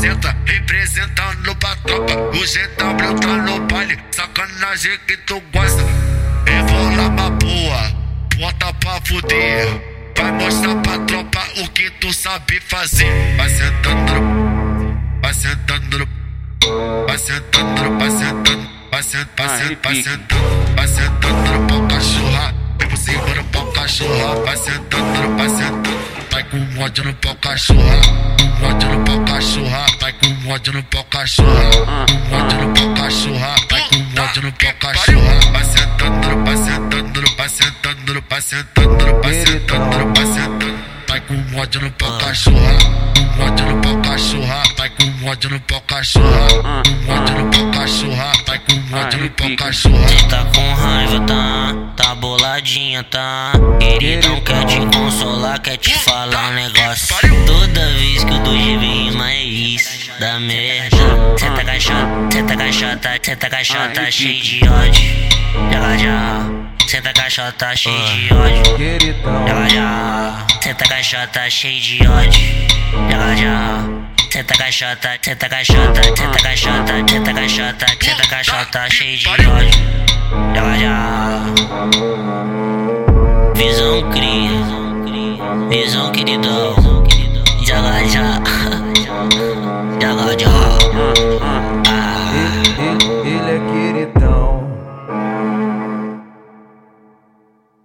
senta, representando pra tropa. O GW tá no baile, sacanagem que tu gosta. Revola uma boa, bota pra fuder. Vai mostrar pra tropa o que tu sabe fazer. Vai sentando, vai sentando, vai sentando, vai sentando, vai sentando, vai sentando, vai sentando, vai sentando pau cachorra. Por cima no pau cachorra, vai sentando, vai sentando. Vai com ódio no pau cachorra, com ódio no pau cachorra. Vai com ódio no pau cachorra, com ódio no pau cachorra. Vai com ódio no pau cachorra. Vai sentando, vai sentando, vai sentando, vai sentando, vai sentando, vai sentando. Vai com ódio no pau cachorra, com ódio no pau cachorra. Vai com ódio no pau cachorra, com ódio no pau cachorra. Vai com ódio no pau cachorra. Tá com raiva, tá? Tá boladinha, tá? Queridão quer quer te falar um negócio. Toda vez que eu dou de rima é isso, da merda. Cê tá caixota, cê tá caixota, cê tá caixota, cheio de ódio. Já já, cê tá caixota, cheio de ódio. Já já, cê tá caixota, cheio de ódio. Já já. Tá caixota, tá caixota, tá caixota, tá caixota, tá caixota, cheio de ódio. Já já. Visão queridão. Já já. Já já.